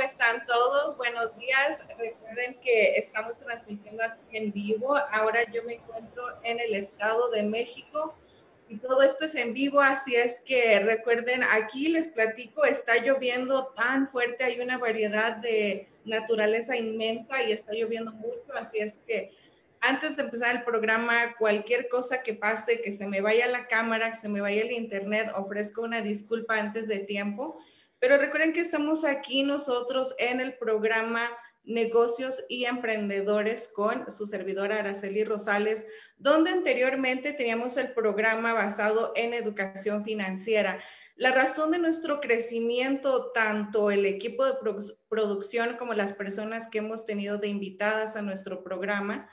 están todos? Buenos días. Recuerden que estamos transmitiendo en vivo. Ahora yo me encuentro en el Estado de México y todo esto es en vivo, así es que recuerden, aquí les platico, está lloviendo tan fuerte, hay una variedad de naturaleza inmensa y está lloviendo mucho, así es que antes de empezar el programa, cualquier cosa que pase, que se me vaya la cámara, que se me vaya el internet, ofrezco una disculpa antes de tiempo. Pero recuerden que estamos aquí nosotros en el programa Negocios y Emprendedores con su servidora Araceli Rosales, donde anteriormente teníamos el programa basado en educación financiera. La razón de nuestro crecimiento, tanto el equipo de producción como las personas que hemos tenido de invitadas a nuestro programa,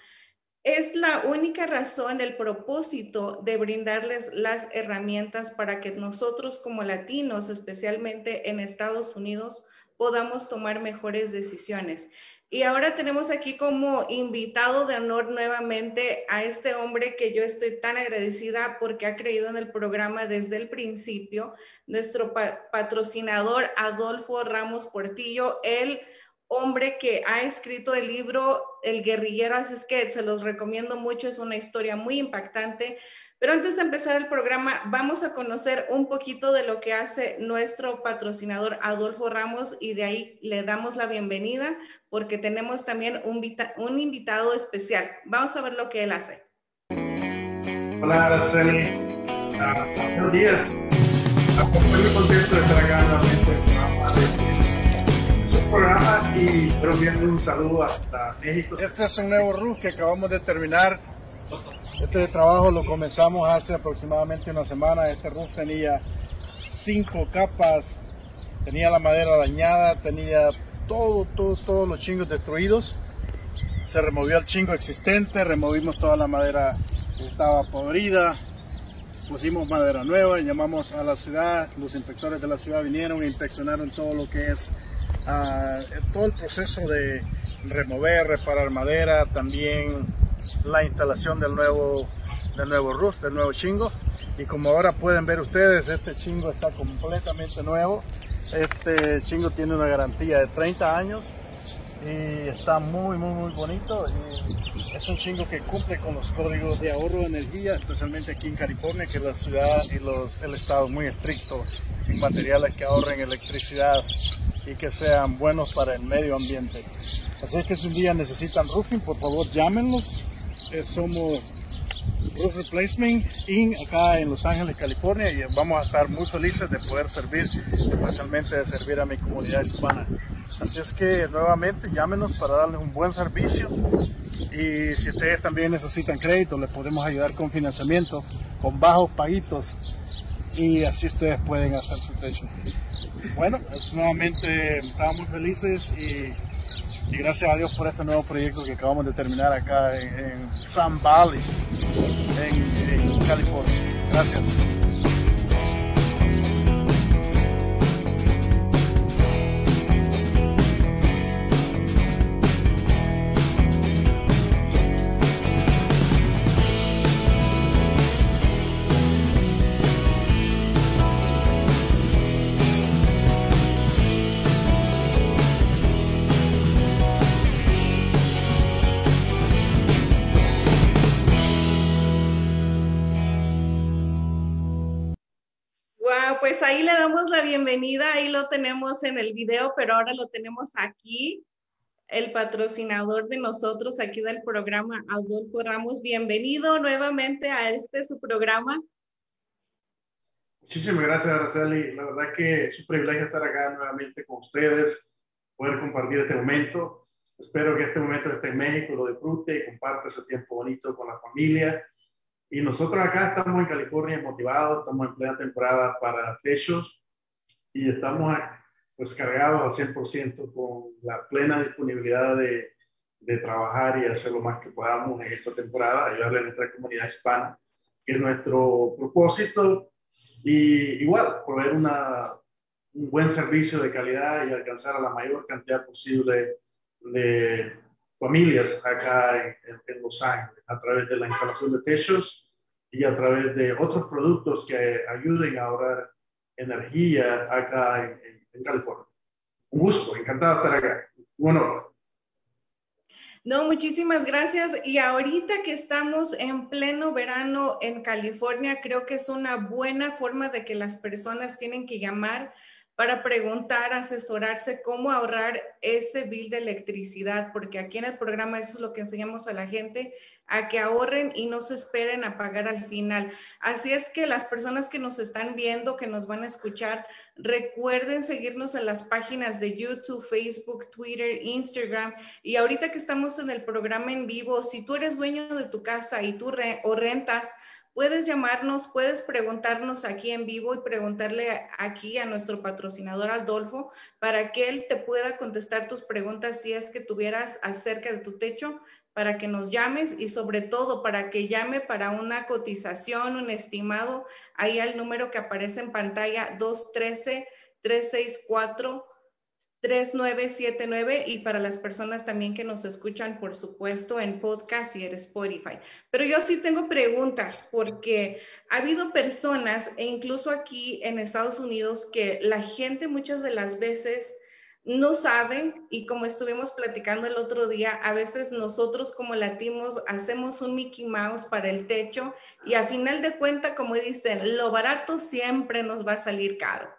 es la única razón, el propósito de brindarles las herramientas para que nosotros como latinos, especialmente en Estados Unidos, podamos tomar mejores decisiones. Y ahora tenemos aquí como invitado de honor nuevamente a este hombre que yo estoy tan agradecida porque ha creído en el programa desde el principio, nuestro patrocinador Adolfo Ramos Portillo. Él hombre que ha escrito el libro El guerrillero, así es que se los recomiendo mucho, es una historia muy impactante. Pero antes de empezar el programa, vamos a conocer un poquito de lo que hace nuestro patrocinador Adolfo Ramos y de ahí le damos la bienvenida porque tenemos también un, invitado especial. Vamos a ver lo que él hace. Hola, Araceli. Uh, buenos días. Estoy muy contento de estar acá nuevamente Este es un nuevo roof que acabamos de terminar. Este trabajo lo comenzamos hace aproximadamente una semana. Este roof tenía cinco capas, tenía la madera dañada, tenía todo, todo, todos los chingos destruidos. Se removió el chingo existente, removimos toda la madera que estaba podrida, pusimos madera nueva, llamamos a la ciudad, los inspectores de la ciudad vinieron e inspeccionaron todo lo que es todo el proceso de remover, reparar madera, también la instalación del nuevo, del nuevo roof, del nuevo chingo. Y como ahora pueden ver ustedes, este chingo está completamente nuevo. Este chingo tiene una garantía de 30 años y está muy, muy, muy bonito. Y es un chingo que cumple con los códigos de ahorro de energía, especialmente aquí en California, que la ciudad y los, el estado muy estricto en materiales que ahorren electricidad y que sean buenos para el medio ambiente. Así que si un día necesitan roofing, por favor llámenos. Eh, somos Roof Replacement Inc. acá en Los Ángeles, California y vamos a estar muy felices de poder servir, especialmente de servir a mi comunidad hispana. Así es que nuevamente llámenos para darles un buen servicio y si ustedes también necesitan crédito, les podemos ayudar con financiamiento, con bajos paguitos y así ustedes pueden hacer su techo. Bueno, pues nuevamente estamos muy felices y, gracias a Dios por este nuevo proyecto que acabamos de terminar acá en, en Sun Valley, en California. Gracias. Bienvenida, ahí lo tenemos en el video, pero ahora lo tenemos aquí, el patrocinador de nosotros aquí del programa, Adolfo Ramos. Bienvenido nuevamente a este su programa. Muchísimas gracias, Araceli. La verdad que es un privilegio estar acá nuevamente con ustedes, poder compartir este momento. Espero que este momento esté en México, lo disfrute y comparte ese tiempo bonito con la familia y nosotros acá estamos en California motivados, estamos en plena temporada para techos y estamos pues cargados al 100% con la plena disponibilidad de, de, trabajar y hacer lo más que podamos en esta temporada, ayudarle a nuestra comunidad hispana, que es nuestro propósito, y igual, proveer una, un buen servicio de calidad y alcanzar a la mayor cantidad posible de familias acá en, en, Los Ángeles a través de la instalación de techos y a través de otros productos que ayuden a ahorrar energía acá en, California. Un gusto, encantado estar acá. Bueno. No, muchísimas gracias. Y ahorita que estamos en pleno verano en California, creo que es una buena forma de que las personas tienen que llamar para preguntar, asesorarse cómo ahorrar ese bill de electricidad, porque aquí en el programa eso es lo que enseñamos a la gente, a que ahorren y no se esperen a pagar al final. Así es que las personas que nos están viendo, que nos van a escuchar, recuerden seguirnos en las páginas de YouTube, Facebook, Twitter, Instagram. Y ahorita que estamos en el programa en vivo, si tú eres dueño de tu casa y tú o rentas, Puedes llamarnos, puedes preguntarnos aquí en vivo y preguntarle aquí a nuestro patrocinador Adolfo para que él te pueda contestar tus preguntas si es que tuvieras acerca de tu techo, para que nos llames y sobre todo para que llame para una cotización, un estimado, ahí al número que aparece en pantalla 213 364 3979 y para las personas también que nos escuchan, por supuesto, en podcast y en Spotify. Pero yo sí tengo preguntas porque ha habido personas, e incluso aquí en Estados Unidos, que la gente muchas de las veces no sabe y como estuvimos platicando el otro día, a veces nosotros como latinos hacemos un Mickey Mouse para el techo y a final de cuenta, como dicen, lo barato siempre nos va a salir caro.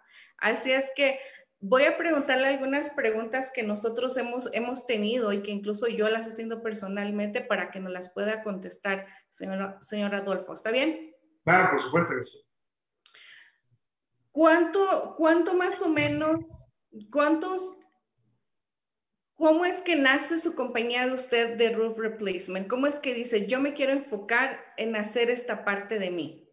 Así es que Voy a preguntarle algunas preguntas que nosotros hemos, hemos tenido y que incluso yo las he tenido personalmente para que nos las pueda contestar, señor, señor Adolfo. ¿Está bien? Claro, por supuesto que sí. ¿Cuánto, ¿Cuánto más o menos, cuántos, cómo es que nace su compañía de usted de Roof Replacement? ¿Cómo es que dice, yo me quiero enfocar en hacer esta parte de mí?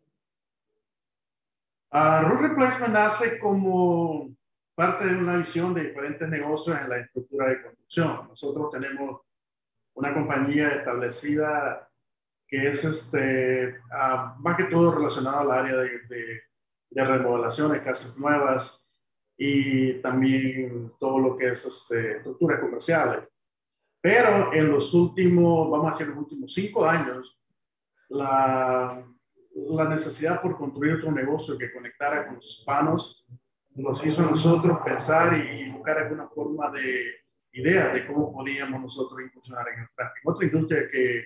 Uh, Roof Replacement nace como parte de una visión de diferentes negocios en la estructura de construcción. Nosotros tenemos una compañía establecida que es este, ah, más que todo relacionada al área de, de, de, remodelaciones, casas nuevas y también todo lo que es este, estructuras comerciales. Pero en los últimos, vamos a decir, los últimos cinco años, la, la necesidad por construir otro negocio que conectara con los hispanos nos hizo a nosotros pensar y buscar alguna forma de idea de cómo podíamos nosotros incursionar en, otra industria que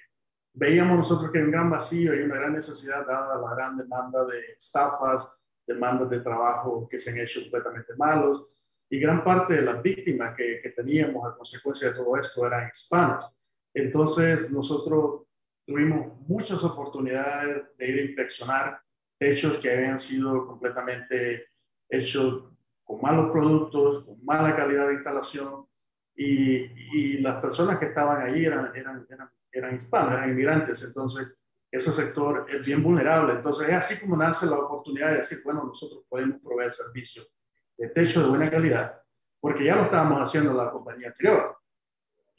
veíamos nosotros que hay un gran vacío y una gran necesidad dada la gran demanda de estafas, demandas de trabajo que se han hecho completamente malos y gran parte de las víctimas que, que teníamos a consecuencia de todo esto eran hispanos. Entonces nosotros tuvimos muchas oportunidades de ir a inspeccionar hechos que habían sido completamente hechos con malos productos, con mala calidad de instalación, y, y las personas que estaban allí eran, eran, eran, eran, hispanos, eran inmigrantes, entonces ese sector es bien vulnerable. Entonces es así como nace la oportunidad de decir, bueno, nosotros podemos proveer servicios de techo de buena calidad, porque ya lo estábamos haciendo en la compañía anterior.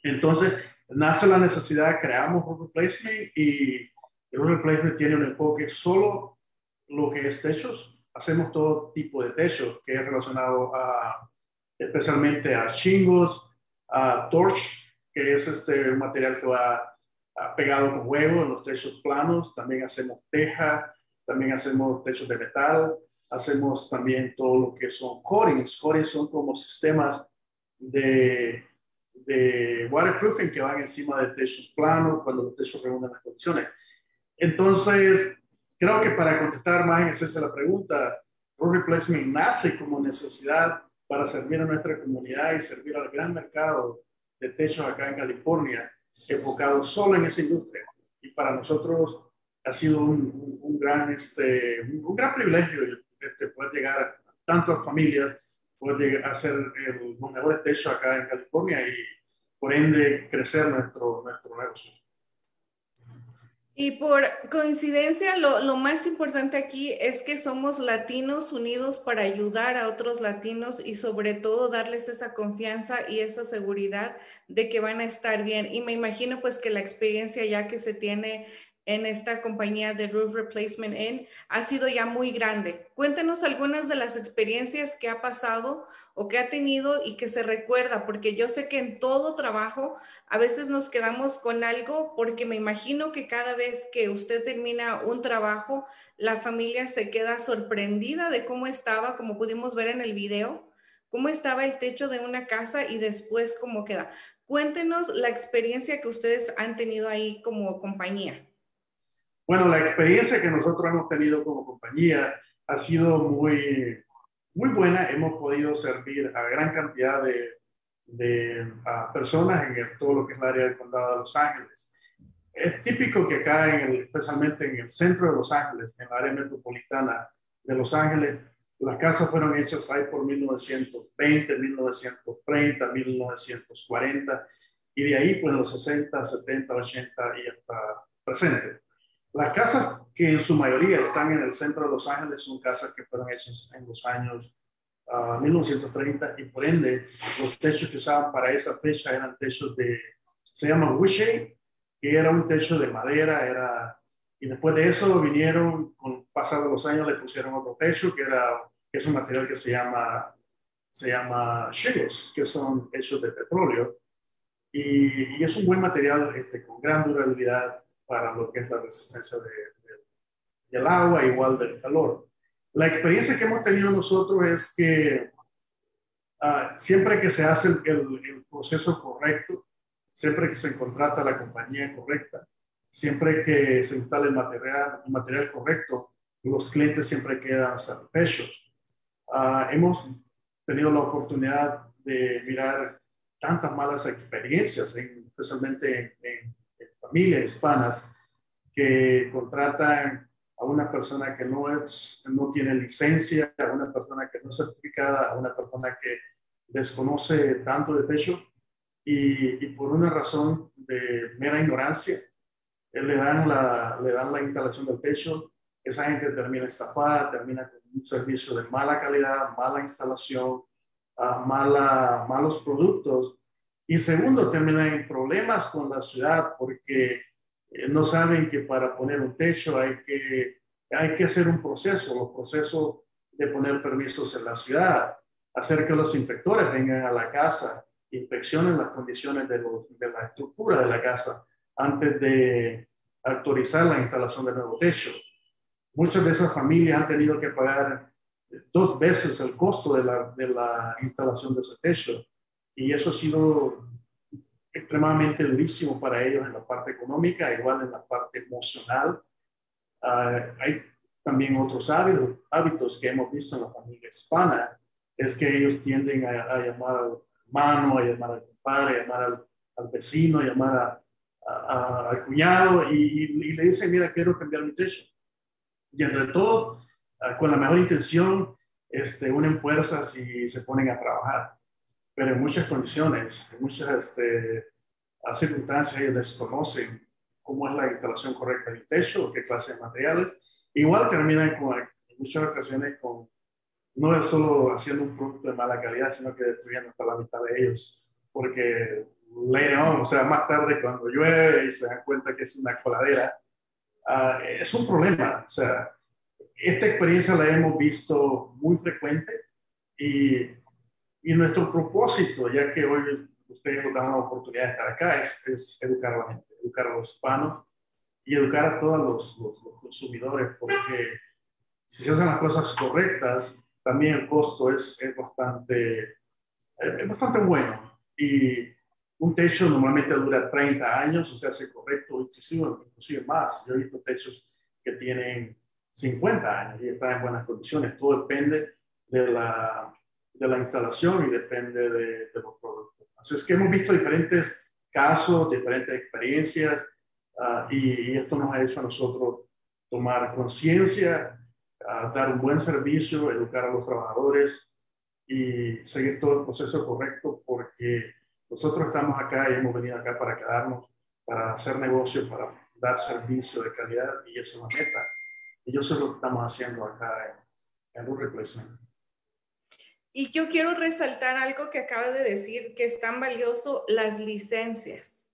Entonces nace la necesidad, creamos un replacement y el replacement tiene un enfoque solo lo que es techos, hacemos todo tipo de techo que es relacionado a, especialmente a chingos, a torch, que es este material que va pegado con huevo en los techos planos. También hacemos teja, también hacemos techos de metal, hacemos también todo lo que son coatings. Coatings son como sistemas de, de waterproofing que van encima de techos planos cuando los techos reúnen las condiciones. Entonces, Creo que para contestar más en esencia la pregunta, Roof Replacement nace como necesidad para servir a nuestra comunidad y servir al gran mercado de techos acá en California, enfocado solo en esa industria. Y para nosotros ha sido un, un, gran, este, un, gran privilegio este, poder llegar a tantas familias, poder llegar a hacer los mejores techos acá en California y por ende crecer nuestro, nuestro negocio. Y por coincidencia, lo, lo, más importante aquí es que somos latinos unidos para ayudar a otros latinos y sobre todo darles esa confianza y esa seguridad de que van a estar bien. Y me imagino pues que la experiencia ya que se tiene en esta compañía de Roof Replacement Inn ha sido ya muy grande. Cuéntenos algunas de las experiencias que ha pasado o que ha tenido y que se recuerda, porque yo sé que en todo trabajo a veces nos quedamos con algo, porque me imagino que cada vez que usted termina un trabajo, la familia se queda sorprendida de cómo estaba, como pudimos ver en el video. cómo estaba el techo de una casa y después cómo queda. Cuéntenos la experiencia que ustedes han tenido ahí como compañía. Bueno, la experiencia que nosotros hemos tenido como compañía ha sido muy, muy buena. Hemos podido servir a gran cantidad de, de personas en todo lo que es el área del condado de Los Ángeles. Es típico que acá, en especialmente en el centro de Los Ángeles, en el área metropolitana de Los Ángeles, las casas fueron hechas ahí por 1920, 1930, 1940, y de ahí pues los 60, 70, 80 y hasta presente. Las casas que en su mayoría están en el centro de Los Ángeles son casas que fueron hechas en los años 1930 y por ende los techos que usaban para esa fecha eran techos de, se llama Wishay, que era un techo de madera, era, y después de eso vinieron, con pasados los años le pusieron otro techo que era, es un material que se llama, se llama shingles, que son hechos de petróleo, y, y es un buen material este, con gran durabilidad para lo que es la resistencia de, del agua, igual del calor. La experiencia que hemos tenido nosotros es que ah, siempre que se hace el, proceso correcto, siempre que se contrata la compañía correcta, siempre que se instala el material, el material correcto, los clientes siempre quedan satisfechos. Ah, hemos tenido la oportunidad de mirar tantas malas experiencias, especialmente en, en familias hispanas, que contratan a una persona que no, es, no tiene licencia, a una persona que no es certificada, a una persona que desconoce tanto de techo y, por una razón de mera ignorancia, le dan, la, le dan la instalación del techo, esa gente termina estafada, termina con un servicio de mala calidad, mala instalación, uh, mala, malos productos y segundo, termina en problemas con la ciudad porque eh, no saben que para poner un techo hay que, hay que hacer un proceso, los procesos de poner permisos en la ciudad, hacer que los inspectores vengan a la casa, inspeccionen las condiciones de, de la estructura de la casa antes de autorizar la instalación del nuevo techo. Muchas de esas familias han tenido que pagar dos veces el costo de la, de la instalación de ese techo y eso ha sido extremadamente durísimo para ellos en la parte económica, igual en la parte emocional. Ah, hay también otros hábitos, hábitos, que hemos visto en la familia hispana, es que ellos tienden a, llamar al hermano, a llamar al padre, a llamar al, vecino, a llamar al cuñado y, le dicen, mira, quiero cambiar mi techo. Y entre todo, ah, con la mejor intención, este, unen fuerzas y se ponen a trabajar pero en muchas condiciones, en muchas este, circunstancias ellos desconocen cómo es la instalación correcta del techo, qué clase de materiales. Igual terminan con, en muchas ocasiones con, no es solo haciendo un producto de mala calidad, sino que destruyendo hasta la mitad de ellos, porque later on, o sea, más tarde cuando llueve y se dan cuenta que es una coladera, uh, es un problema. O sea, esta experiencia la hemos visto muy frecuente y y nuestro propósito, ya que hoy ustedes nos dan la oportunidad de estar acá, es, educar a la gente, educar a los hispanos y educar a todos los, consumidores, porque si se hacen las cosas correctas, también el costo es, es bastante, es bastante bueno. Y un techo normalmente dura 30 años, o sea, hace correcto, inclusive, inclusive más. Yo he visto techos que tienen 50 años y están en buenas condiciones. Todo depende de la, de la instalación y depende de, los productos. Así es que hemos visto diferentes casos, diferentes experiencias ah, y, esto nos ha hecho a nosotros tomar conciencia, uh, dar un buen servicio, educar a los trabajadores y seguir todo el proceso correcto porque nosotros estamos acá y hemos venido acá para quedarnos, para hacer negocio, para dar servicio de calidad y esa es la meta. Y eso es lo que estamos haciendo acá en, en un replacement. Y yo quiero resaltar algo que acaba de decir, que es tan valioso, las licencias.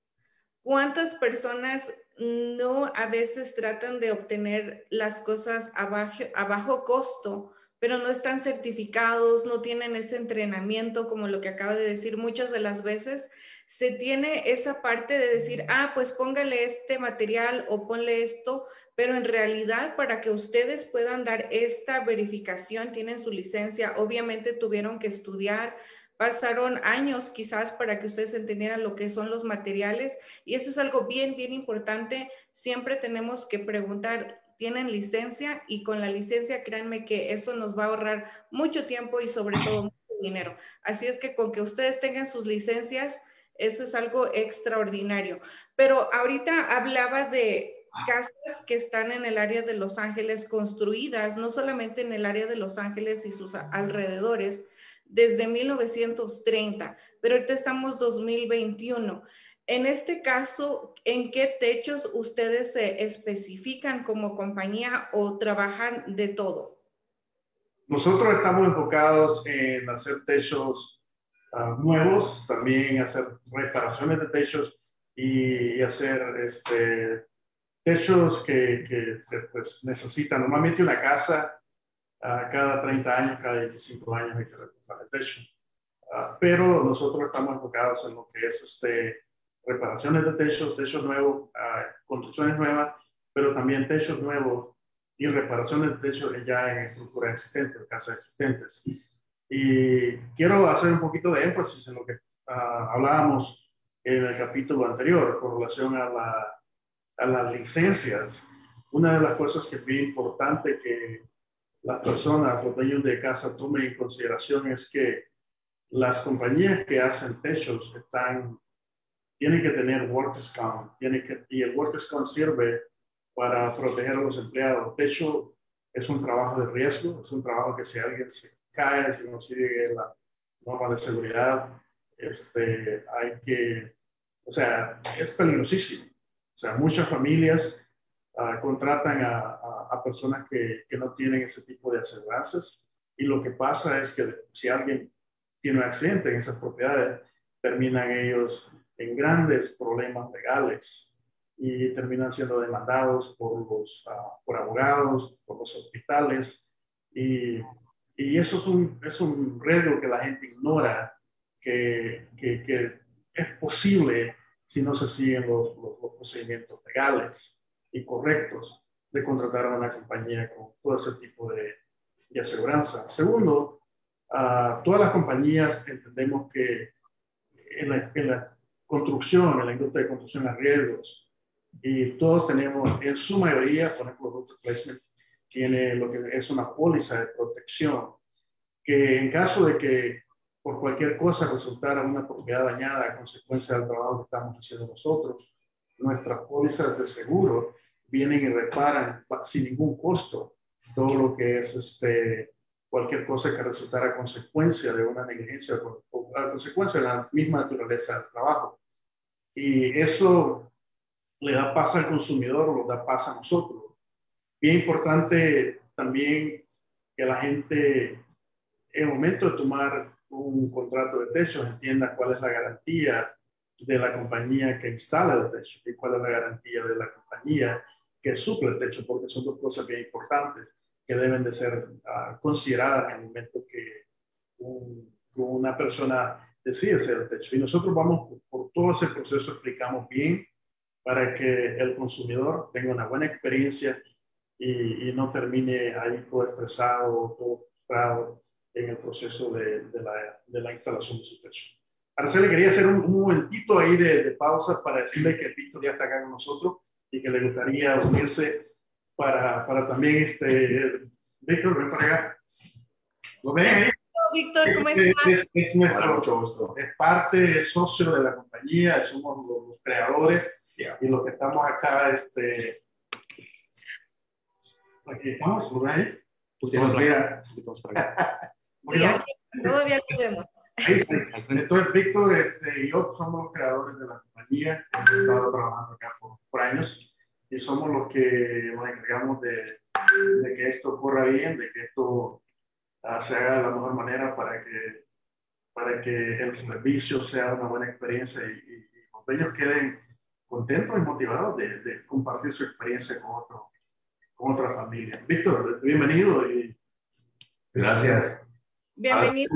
¿Cuántas personas no a veces tratan de obtener las cosas a bajo, a bajo costo, pero no están certificados, no tienen ese entrenamiento como lo que acaba de decir muchas de las veces. Se tiene esa parte de decir, ah, pues póngale este material o ponle esto, pero en realidad para que ustedes puedan dar esta verificación, tienen su licencia, obviamente tuvieron que estudiar, pasaron años quizás para que ustedes entendieran lo que son los materiales y eso es algo bien, bien importante. Siempre tenemos que preguntar, ¿tienen licencia? Y con la licencia, créanme que eso nos va a ahorrar mucho tiempo y sobre todo mucho dinero. Así es que con que ustedes tengan sus licencias, eso es algo extraordinario. Pero ahorita hablaba de casas que están en el área de Los Ángeles construidas, no solamente en el área de Los Ángeles y sus alrededores, desde 1930, pero ahorita estamos 2021. En este caso, ¿en qué techos ustedes se especifican como compañía o trabajan de todo? Nosotros estamos enfocados en hacer techos ah, nuevos, también hacer reparaciones de techos y, hacer este, techos que, que pues, necesitan. Normalmente una casa uh, cada 30 años, cada 25 años hay que repasar el techo. Uh, pero nosotros estamos enfocados en lo que es este, reparaciones de techos, techos nuevos, uh, construcciones nuevas, pero también techos nuevos y reparaciones de techos ya en estructuras existentes, casas existentes. Y quiero hacer un poquito de énfasis en lo que hablábamos en el capítulo anterior con relación a la a las licencias, una de las cosas que es importante que las personas, los dueños de casa tomen en consideración es que las compañías que hacen techos están, tienen que tener workers comp, tienen que, y el workers comp sirve para proteger a los empleados. Techo es un trabajo de riesgo, es un trabajo que si alguien se cae, si no sigue la norma de seguridad, este, hay que, o sea, es peligrosísimo. O sea, muchas familias uh, contratan a, a, a personas que, que, no tienen ese tipo de aseguranzas y lo que pasa es que si alguien tiene un accidente en esas propiedades, terminan ellos en grandes problemas legales y terminan siendo demandados por los uh, por abogados, por los hospitales y, y eso es un, es un riesgo que la gente ignora que, que, que es posible si no se siguen los, los, procedimientos legales y correctos de contratar a una compañía con todo ese tipo de, de aseguranza. Segundo, uh, todas las compañías entendemos que en la, en la, construcción, en la industria de construcción hay riesgos y todos tenemos, en su mayoría, por ejemplo, Root Placement tiene lo que es una póliza de protección que en caso de que por cualquier cosa resultara una propiedad dañada a consecuencia del trabajo que estamos haciendo nosotros, nuestras pólizas de seguro vienen y reparan sin ningún costo todo lo que es este, cualquier cosa que resultara consecuencia de una negligencia o a consecuencia de la misma naturaleza del trabajo. Y eso le da paz al consumidor, lo da paz a nosotros. Bien importante también que la gente, en el momento de tomar un contrato de techo entienda cuál es la garantía de la compañía que instala el techo y cuál es la garantía de la compañía que suple el techo, porque son dos cosas bien importantes que deben de ser uh, consideradas en el momento que un, una persona decide hacer el techo. Y nosotros vamos por, por, todo ese proceso, explicamos bien para que el consumidor tenga una buena experiencia y, y no termine ahí todo estresado, todo frustrado en el proceso de, de, la, de la, instalación de su techo. Araceli, quería hacer un, un momentito ahí de, de, pausa para decirle que Víctor ya está acá con nosotros y que le gustaría unirse para, para también, este, Víctor, ven para acá. ¿Lo ven ahí? Víctor, ¿cómo estás? Es, es, nuestro, mucho gusto. es parte, es socio de la compañía, somos los, los creadores yeah. y los que estamos acá, este, aquí estamos, ¿lo ven ahí? Pusimos mira, Sí, todavía lo hacemos. Entonces, Víctor este, y yo somos los creadores de la compañía, hemos estado trabajando acá por, por años y somos los que nos encargamos de, de, que esto ocurra bien, de que esto uh, se haga de la mejor manera para que, para que el servicio sea una buena experiencia y, y, y los queden contentos y motivados de, de, compartir su experiencia con, otro, con otra familia. Víctor, bienvenido y Gracias. Bienvenido.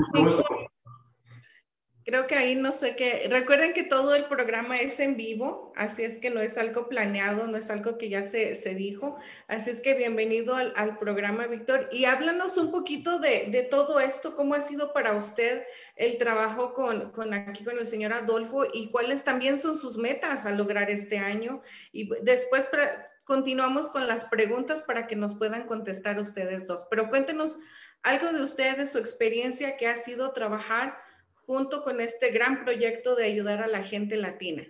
Creo que ahí no sé qué. Recuerden que todo el programa es en vivo, así es que no es algo planeado, no es algo que ya se, se dijo. Así es que bienvenido al, al programa, Víctor. Y háblanos un poquito de, de, todo esto, cómo ha sido para usted el trabajo con, con aquí con el señor Adolfo y cuáles también son sus metas a lograr este año. Y después continuamos con las preguntas para que nos puedan contestar ustedes dos. Pero cuéntenos algo de usted, de su experiencia que ha sido trabajar junto con este gran proyecto de ayudar a la gente latina.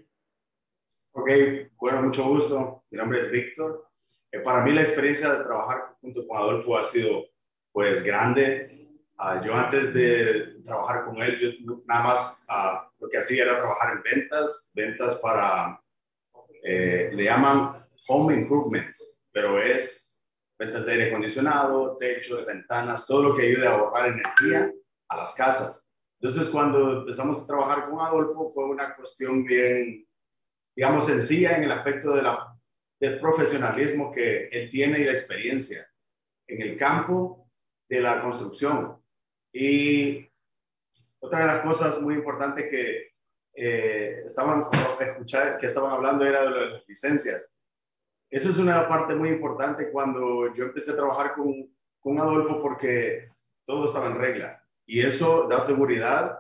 Ok, bueno, mucho gusto. Mi nombre es Víctor. Eh, para mí la experiencia de trabajar junto con Adolfo ha sido pues grande. Uh, yo antes de trabajar con él, yo nada más uh, lo que hacía era trabajar en ventas, ventas para, eh, le llaman home improvements, pero es ventas de aire acondicionado, techos, ventanas, todo lo que ayude a ahorrar energía a las casas. Entonces, cuando empezamos a trabajar con Adolfo, fue una cuestión bien, digamos, sencilla en el aspecto de la, del profesionalismo que él tiene y la experiencia en el campo de la construcción. Y otra de las cosas muy importantes que eh, estaban escuchar, que estaban hablando era de las licencias. Eso es una parte muy importante cuando yo empecé a trabajar con, con Adolfo porque todo estaba en regla y eso da seguridad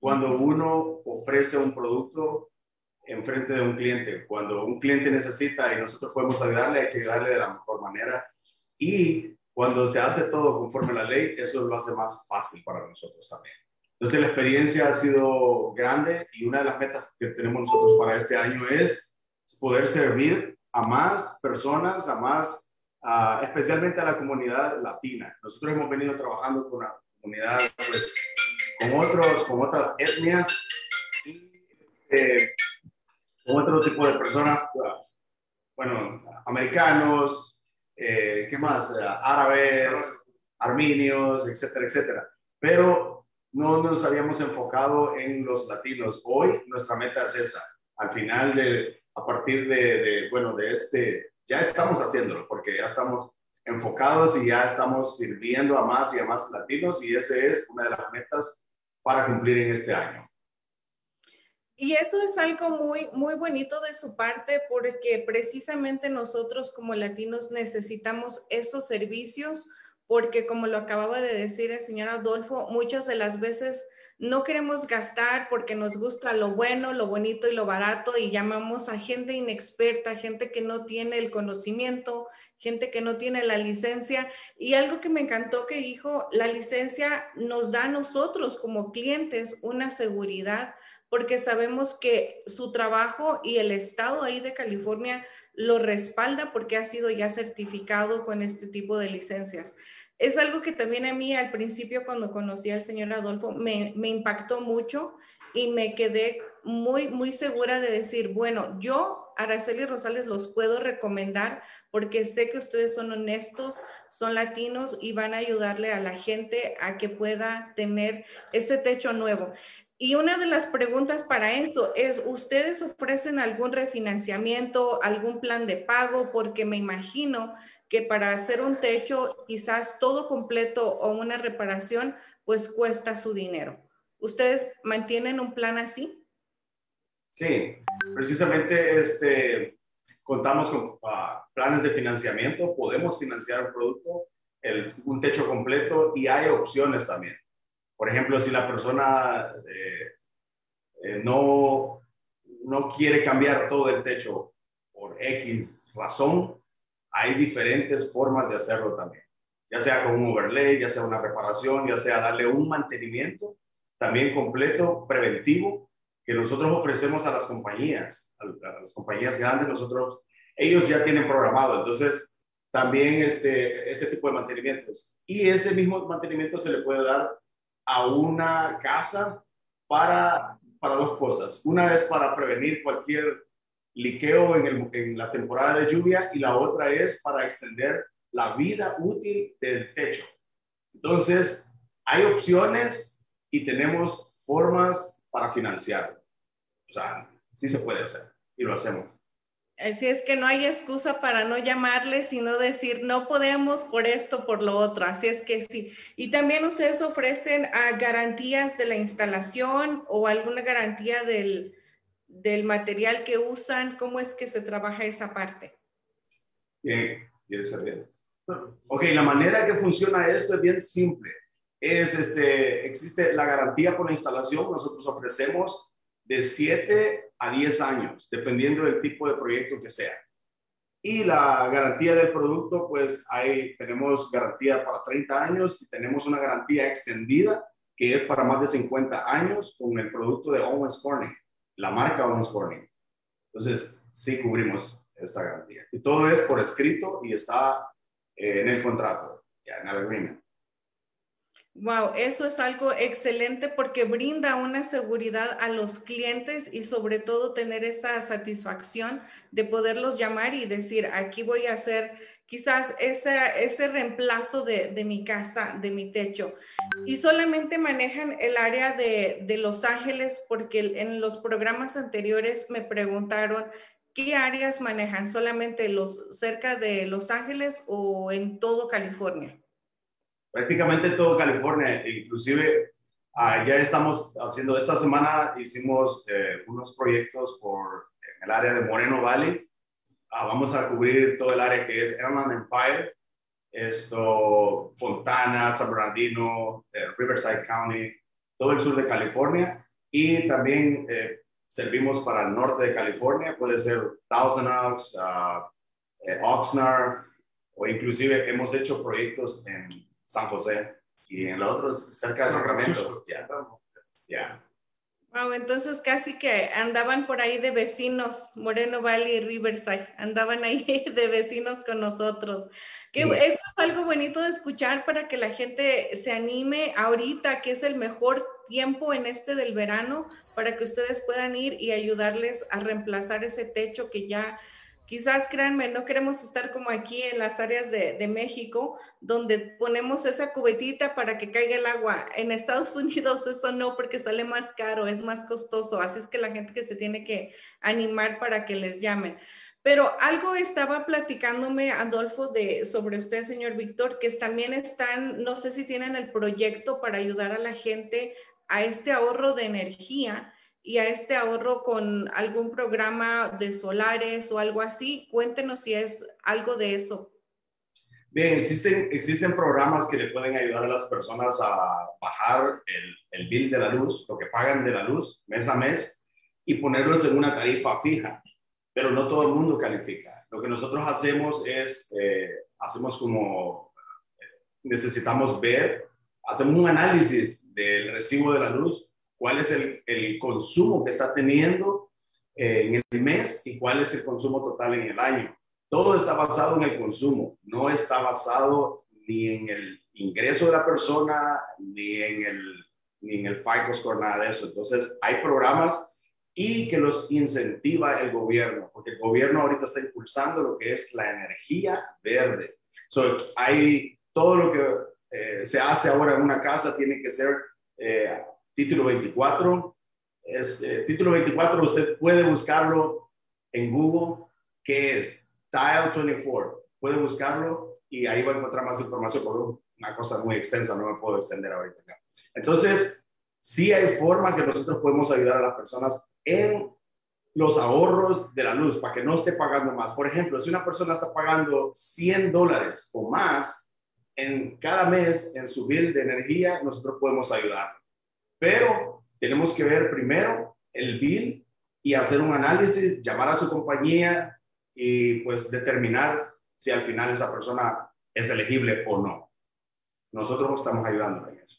cuando uno ofrece un producto en frente de un cliente. Cuando un cliente necesita y nosotros podemos ayudarle, hay que ayudarle de la mejor manera. Y cuando se hace todo conforme a la ley, eso lo hace más fácil para nosotros también. Entonces la experiencia ha sido grande y una de las metas que tenemos nosotros para este año es poder servir a más personas, a más, especialmente a la comunidad latina. Nosotros hemos venido trabajando con, comunidad pues, con, otros, con otras etnias y eh, con otro tipo de personas, bueno, americanos, eh, ¿qué más? Árabes, armenios, etcétera, etcétera. Pero no nos habíamos enfocado en los latinos. Hoy nuestra meta es esa. Al final de, a partir de, de bueno, de este, ya estamos haciéndolo porque ya estamos enfocados y ya estamos sirviendo a más y a más latinos y ese es una de las metas para cumplir en este año. Y eso es algo muy, muy bonito de su parte porque precisamente nosotros como latinos necesitamos esos servicios porque como lo acababa de decir el señor Adolfo, muchas de las veces no queremos gastar porque nos gusta lo bueno, lo bonito y lo barato y llamamos a gente inexperta, gente que no tiene el conocimiento, gente que no tiene la licencia. Y algo que me encantó que dijo, la licencia nos da a nosotros como clientes una seguridad porque sabemos que su trabajo y el estado ahí de California lo respalda porque ha sido ya certificado con este tipo de licencias es algo que también a mí al principio cuando conocí al señor Adolfo me, me, impactó mucho y me quedé muy, muy segura de decir, bueno, yo, Araceli Rosales, los puedo recomendar porque sé que ustedes son honestos, son latinos y van a ayudarle a la gente a que pueda tener ese techo nuevo. Y una de las preguntas para eso es, ¿ustedes ofrecen algún refinanciamiento, algún plan de pago? Porque me imagino que para hacer un techo, quizás todo completo o una reparación, pues cuesta su dinero. ¿Ustedes mantienen un plan así? Sí, precisamente este, contamos con ah, planes de financiamiento, podemos financiar un producto, el, un techo completo y hay opciones también. Por ejemplo, si la persona eh, eh, no, no quiere cambiar todo el techo por X razón, hay diferentes formas de hacerlo también, ya sea con un overlay, ya sea una reparación, ya sea darle un mantenimiento también completo, preventivo, que nosotros ofrecemos a las compañías, a las compañías grandes, nosotros, ellos ya tienen programado, entonces también este, este tipo de mantenimientos. Y ese mismo mantenimiento se le puede dar a una casa para, para dos cosas. Una es para prevenir cualquier liqueo en, la temporada de lluvia y la otra es para extender la vida útil del techo. Entonces, hay opciones y tenemos formas para financiar. O sea, sí se puede hacer y lo hacemos. Así es que no hay excusa para no llamarles, sino decir, no podemos por esto, por lo otro. Así es que sí. Y también ustedes ofrecen uh, garantías de la instalación o alguna garantía del, del, material que usan. ¿Cómo es que se trabaja esa parte? Bien, ¿quieres saber? Ok, la manera que funciona esto es bien simple. Es este, existe la garantía por la instalación. Nosotros ofrecemos de 7 a 10 años, dependiendo del tipo de proyecto que sea. Y la garantía del producto, pues ahí tenemos garantía para 30 años y tenemos una garantía extendida que es para más de 50 años con el producto de Owens Corning, la marca Owens Corning. Entonces, sí cubrimos esta garantía. Y todo es por escrito y está eh, en el contrato, ya en el agreement. Wow, eso es algo excelente porque brinda una seguridad a los clientes y sobre todo tener esa satisfacción de poderlos llamar y decir, aquí voy a hacer quizás ese, ese reemplazo de, de mi casa, de mi techo. Y solamente manejan el área de, de Los Ángeles porque en los programas anteriores me preguntaron ¿qué áreas manejan? ¿Solamente los cerca de Los Ángeles o en todo California? Prácticamente todo California, inclusive uh, ya estamos haciendo, esta semana hicimos eh, unos proyectos por el área de Moreno Valley. Uh, vamos a cubrir todo el área que es Elman Empire, esto, Fontana, San Bernardino, eh, Riverside County, todo el sur de California y también eh, servimos para el norte de California, puede ser Thousand Oaks, uh, Oxnard, o inclusive hemos hecho proyectos en San José y en los otros cerca de Sacramento. Ya. Ya. Wow, entonces casi que andaban por ahí de vecinos, Moreno Valley y Riverside, andaban ahí de vecinos con nosotros. Que eso es algo bonito de escuchar para que la gente se anime ahorita, que es el mejor tiempo en este del verano, para que ustedes puedan ir y ayudarles a reemplazar ese techo que ya Quizás, créanme, no queremos estar como aquí en las áreas de, México, donde ponemos esa cubetita para que caiga el agua. En Estados Unidos eso no, porque sale más caro, es más costoso. Así es que la gente que se tiene que animar para que les llamen. Pero algo estaba platicándome, Adolfo, de, sobre usted, señor Víctor, que también están, no sé si tienen el proyecto para ayudar a la gente a este ahorro de energía y a este ahorro con algún programa de solares o algo así. Cuéntenos si es algo de eso. Bien, existen, existen programas que le pueden ayudar a las personas a bajar el, el bill de la luz, lo que pagan de la luz mes a mes, y ponerlos en una tarifa fija. Pero no todo el mundo califica. Lo que nosotros hacemos es, eh, hacemos como, eh, necesitamos ver, hacemos un análisis del recibo de la luz cuál es el, el consumo que está teniendo eh, en el mes y cuál es el consumo total en el año. Todo está basado en el consumo, no está basado ni en el ingreso de la persona, ni en el, ni en el FICO score, nada de eso. Entonces, hay programas y que los incentiva el gobierno, porque el gobierno ahorita está impulsando lo que es la energía verde. So, hay todo lo que eh, se hace ahora en una casa tiene que ser eh, título 24. Es, eh, título 24, usted puede buscarlo en Google, que es Tile 24. Puede buscarlo y ahí va a encontrar más información por una cosa muy extensa, no me puedo extender ahorita. Entonces, sí hay forma que nosotros podemos ayudar a las personas en los ahorros de la luz para que no esté pagando más. Por ejemplo, si una persona está pagando 100 dólares o más en cada mes en su bill de energía, nosotros podemos ayudar. Pero tenemos que ver primero el bill y hacer un análisis, llamar a su compañía y pues determinar si al final esa persona es elegible o no. Nosotros estamos ayudando en eso.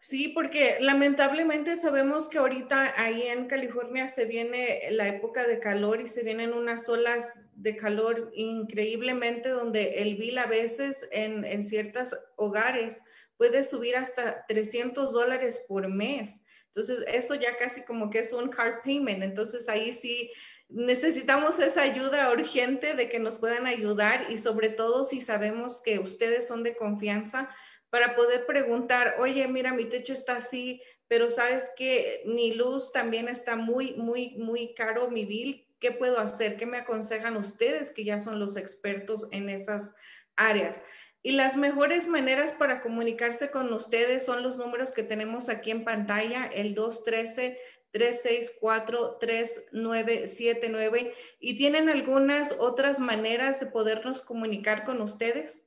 Sí, porque lamentablemente sabemos que ahorita ahí en California se viene la época de calor y se vienen unas olas de calor increíblemente donde el bill a veces en, en ciertos hogares puede subir hasta 300 dólares por mes. Entonces, eso ya casi como que es un card payment. Entonces, ahí sí necesitamos esa ayuda urgente de que nos puedan ayudar y sobre todo si sabemos que ustedes son de confianza para poder preguntar, oye, mira, mi techo está así, pero sabes que mi luz también está muy, muy, muy caro, mi bill ¿Qué puedo hacer? ¿Qué me aconsejan ustedes que ya son los expertos en esas áreas? Y las mejores maneras para comunicarse con ustedes son los números que tenemos aquí en pantalla, el 213-364-3979. ¿Y tienen algunas otras maneras de podernos comunicar con ustedes?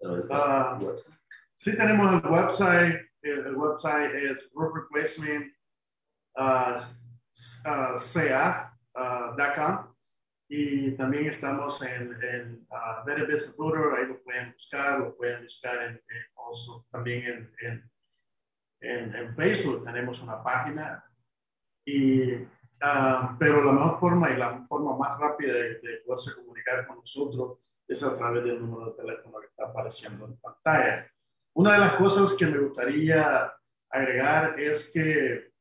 Uh, sí, tenemos el website. El, website es Roof Replacement uh, uh, y también estamos en, en uh, Better Business ahí lo pueden buscar, lo pueden buscar en, también en, en, Facebook, tenemos una página. Y, uh, pero la mejor forma y la forma más rápida de, de, poderse comunicar con nosotros es a través del número de teléfono que está apareciendo en pantalla. Una de las cosas que me gustaría agregar es que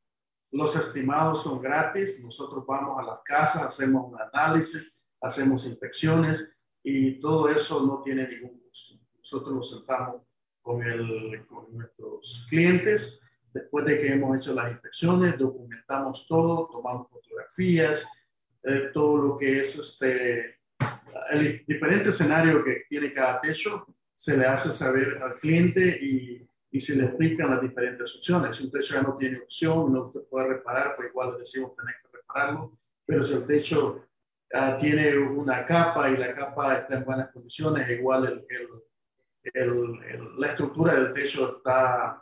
los estimados son gratis. Nosotros vamos a las casas, hacemos un análisis, hacemos inspecciones y todo eso no tiene ningún costo. Nosotros nos sentamos con, el, con nuestros clientes después de que hemos hecho las inspecciones, documentamos todo, tomamos fotografías, eh, todo lo que es este, el diferente escenario que tiene cada techo, se le hace saber al cliente y y se le explican las diferentes opciones. Si un techo ya no tiene opción, no se puede reparar, pues igual le decimos tener que repararlo, pero si el techo ah, tiene una capa y la capa está en buenas condiciones, igual el, el, la estructura del techo está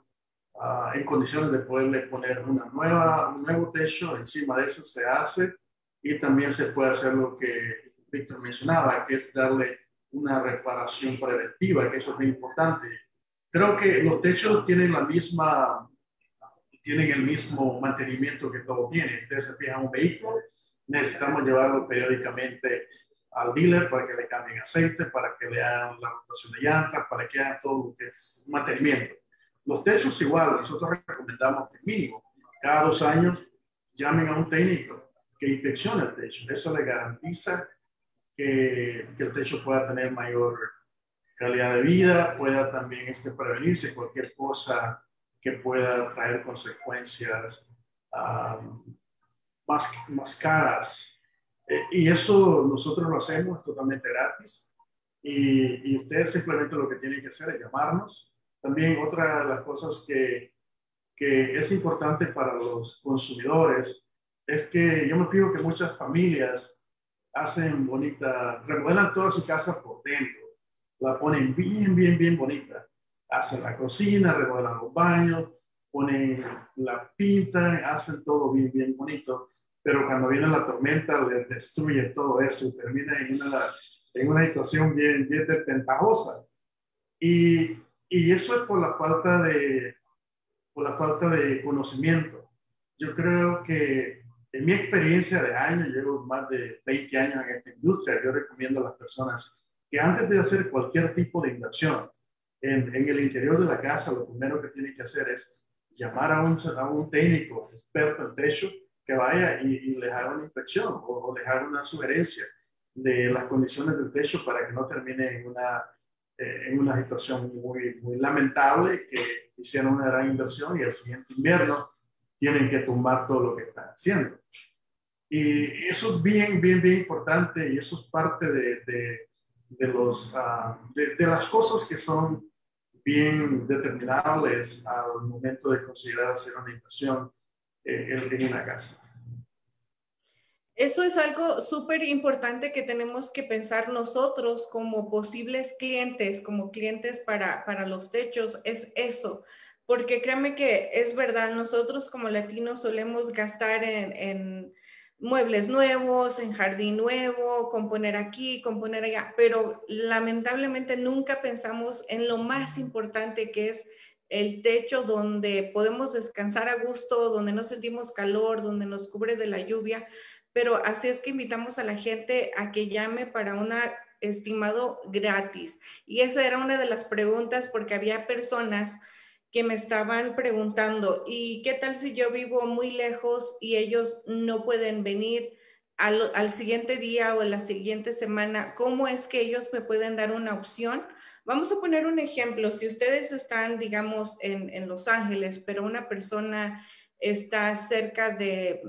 ah, en condiciones de poderle poner una nueva, un nuevo techo, encima de eso se hace y también se puede hacer lo que Víctor mencionaba, que es darle una reparación preventiva, que eso es muy importante Creo que los techos tienen la misma, tienen el mismo mantenimiento que todo tiene. Ustedes se fijan un vehículo, necesitamos llevarlo periódicamente al dealer para que le cambien aceite, para que le hagan la rotación de llantas, para que hagan todo lo que es mantenimiento. Los techos igual, nosotros recomendamos que mínimo cada dos años llamen a un técnico que inspeccione el techo. Eso le garantiza que, que el techo pueda tener mayor calidad de vida, pueda también este, prevenirse cualquier cosa que pueda traer consecuencias más, más caras. Eh, y eso nosotros lo hacemos totalmente gratis. Y, y, ustedes simplemente lo que tienen que hacer es llamarnos. También otra de las cosas que, que es importante para los consumidores es que yo me fijo que muchas familias hacen bonita, remodelan toda su casa por dentro la ponen bien, bien, bien bonita. Hacen la cocina, remodelan los baños, ponen la pinta, hacen todo bien, bien bonito. Pero cuando viene la tormenta, les destruye todo eso y termina en una, en una situación bien, bien desventajosa. Y, y eso es por la falta de, por la falta de conocimiento. Yo creo que en mi experiencia de años, llevo más de 20 años en esta industria, yo recomiendo a las personas que antes de hacer cualquier tipo de inversión en, en, el interior de la casa, lo primero que tiene que hacer es llamar a un, a un técnico experto en techo que vaya y, y les haga una inspección o, les haga una sugerencia de las condiciones del techo para que no termine en una, eh, en una situación muy, muy lamentable que hicieron una gran inversión y el siguiente invierno tienen que tumbar todo lo que están haciendo. Y eso es bien, bien, bien importante y eso es parte de, de de, los, ah, de, las cosas que son bien determinables al momento de considerar hacer una inversión eh, en, una casa. Eso es algo súper importante que tenemos que pensar nosotros como posibles clientes, como clientes para, para los techos, es eso. Porque créanme que es verdad, nosotros como latinos solemos gastar en muebles nuevos, en jardín nuevo, componer aquí, componer allá, pero lamentablemente nunca pensamos en lo más importante que es el techo donde podemos descansar a gusto, donde no sentimos calor, donde nos cubre de la lluvia, pero así es que invitamos a la gente a que llame para un estimado gratis. Y esa era una de las preguntas porque había personas que me estaban preguntando, ¿y qué tal si yo vivo muy lejos y ellos no pueden venir al, siguiente día o en la siguiente semana? ¿Cómo es que ellos me pueden dar una opción? Vamos a poner un ejemplo. Si ustedes están, digamos, en, en Los Ángeles, pero una persona está cerca de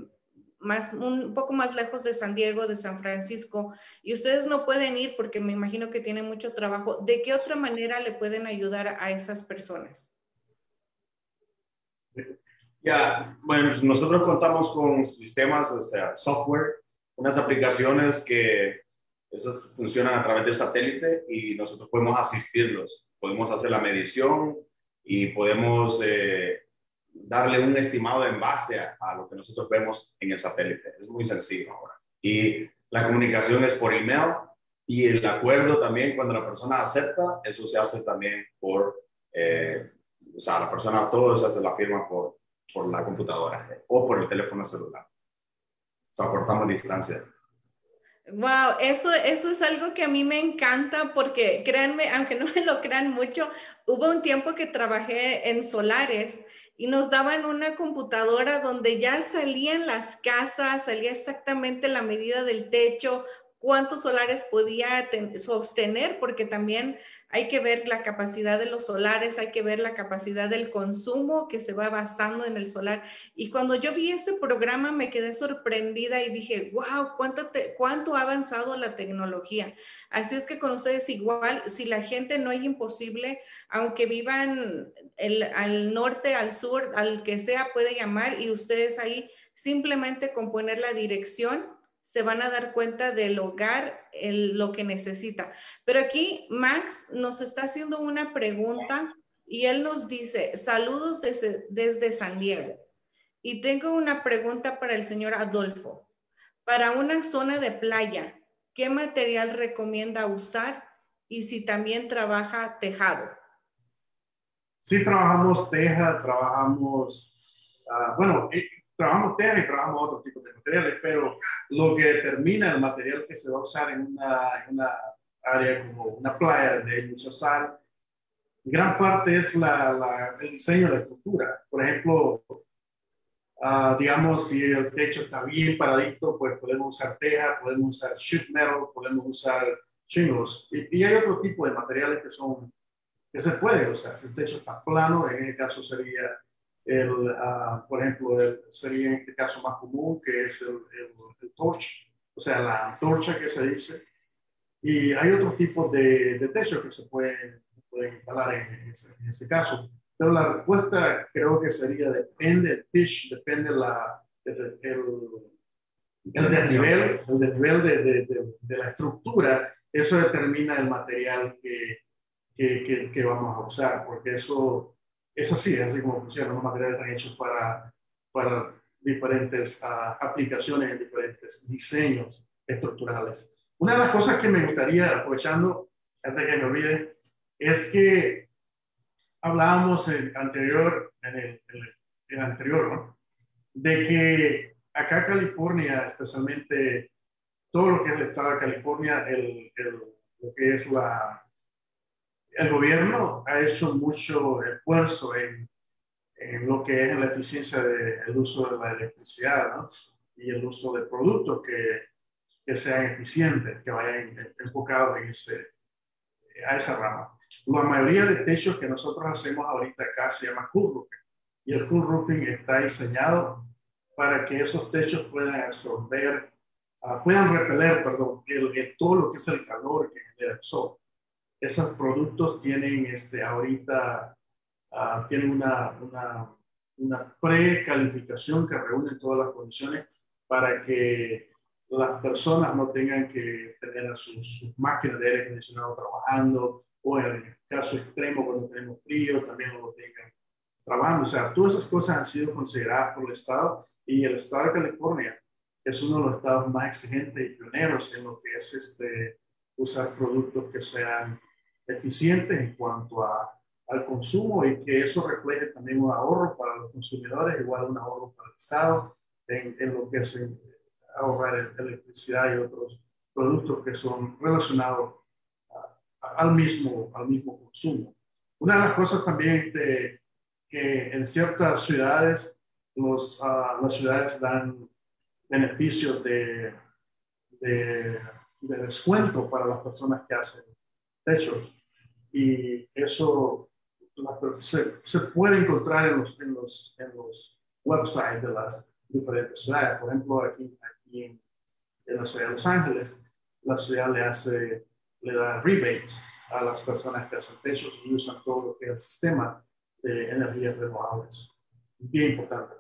más, un poco más lejos de San Diego, de San Francisco, y ustedes no pueden ir porque me imagino que tienen mucho trabajo, ¿de qué otra manera le pueden ayudar a esas personas? Ya, bueno, pues nosotros contamos con sistemas, o sea, software, unas aplicaciones que esas funcionan a través del satélite y nosotros podemos asistirlos, podemos hacer la medición y podemos eh, darle un estimado en base a, lo que nosotros vemos en el satélite. Es muy sencillo ahora. Y la comunicación es por email y el acuerdo también cuando la persona acepta, eso se hace también por, eh, o sea, la persona, todo se hace la firma por, por la computadora o por el teléfono celular. O sea, cortamos distancia. Wow, eso, eso es algo que a mí me encanta porque créanme, aunque no me lo crean mucho, hubo un tiempo que trabajé en solares y nos daban una computadora donde ya salían las casas, salía exactamente la medida del techo, cuántos solares podía sostener, porque también hay que ver la capacidad de los solares, hay que ver la capacidad del consumo que se va basando en el solar. Y cuando yo vi ese programa me quedé sorprendida y dije, wow, cuánto, cuánto ha avanzado la tecnología. Así es que con ustedes igual, si la gente no hay imposible, aunque vivan al norte, al sur, al que sea, puede llamar y ustedes ahí simplemente con poner la dirección se van a dar cuenta del hogar, lo que necesita. Pero aquí Max nos está haciendo una pregunta y él nos dice, saludos desde, desde San Diego. Y tengo una pregunta para el señor Adolfo. Para una zona de playa, ¿qué material recomienda usar y si también trabaja tejado? Sí, trabajamos teja, trabajamos, uh, bueno, eh, trabajamos teja y trabajamos otro tipo de materiales, pero lo que determina el material que se va a usar en una, en una área como una playa de mucha sal, gran parte es la, la, el diseño de la estructura. Por ejemplo, uh, digamos, si el techo está bien paradito, pues podemos usar teja, podemos usar sheet metal, podemos usar shingles. Y, y, hay otro tipo de materiales que son que se pueden usar. Si el techo está plano, en este caso sería el, uh, por ejemplo, sería en este caso más común, que es el, el, torch, o sea, la antorcha que se dice. Y hay otros tipos de, de techos que se pueden, pueden instalar en ese, en ese, caso. Pero la respuesta creo que sería depende el pitch, depende la, el, el, desnivel, el desnivel de, de, de, la estructura. Eso determina el material que, que, que, que vamos a usar, porque eso es así, es así como funcionan los materiales están hechos para, para diferentes uh, aplicaciones, diferentes diseños estructurales. Una de las cosas que me gustaría, aprovechando, antes que me olvide, es que hablábamos en anterior, en el, en el anterior, ¿no? de que acá en California, especialmente todo lo que es el estado de California, el, el, lo que es la, el gobierno ha hecho mucho esfuerzo en, en lo que es la eficiencia del uso de la electricidad ¿no? y el uso de productos que, que sean eficientes, que vayan enfocados en ese, a esa rama. La mayoría de techos que nosotros hacemos ahorita acá se llama cool roofing y el cool roofing está diseñado para que esos techos puedan absorber, uh, puedan repeler, perdón, el, el, todo lo que es el calor que genera el sol esos productos tienen este, ahorita uh, tienen una, una, una precalificación que reúne todas las condiciones para que las personas no tengan que tener sus, sus máquinas de aire acondicionado trabajando o en el caso extremo cuando tenemos frío también no lo tengan trabajando. O sea, todas esas cosas han sido consideradas por el Estado y el Estado de California es uno de los estados más exigentes y pioneros en lo que es este, usar productos que sean eficientes en cuanto a, al consumo y que eso refleje también un ahorro para los consumidores, igual un ahorro para el Estado en, en lo que es ahorrar electricidad y otros productos que son relacionados al, mismo, al mismo consumo. Una de las cosas también de, que en ciertas ciudades los, uh, las ciudades dan beneficios de, de, de descuento para las personas que hacen techos. Y eso se, se, puede encontrar en los, en los, en los websites de las, diferentes ciudades. Por ejemplo, aquí, aquí en, la ciudad de Los Ángeles, la ciudad le hace, le da rebates a las personas que hacen techos y usan todo lo que es el sistema de energías renovables. Bien importante.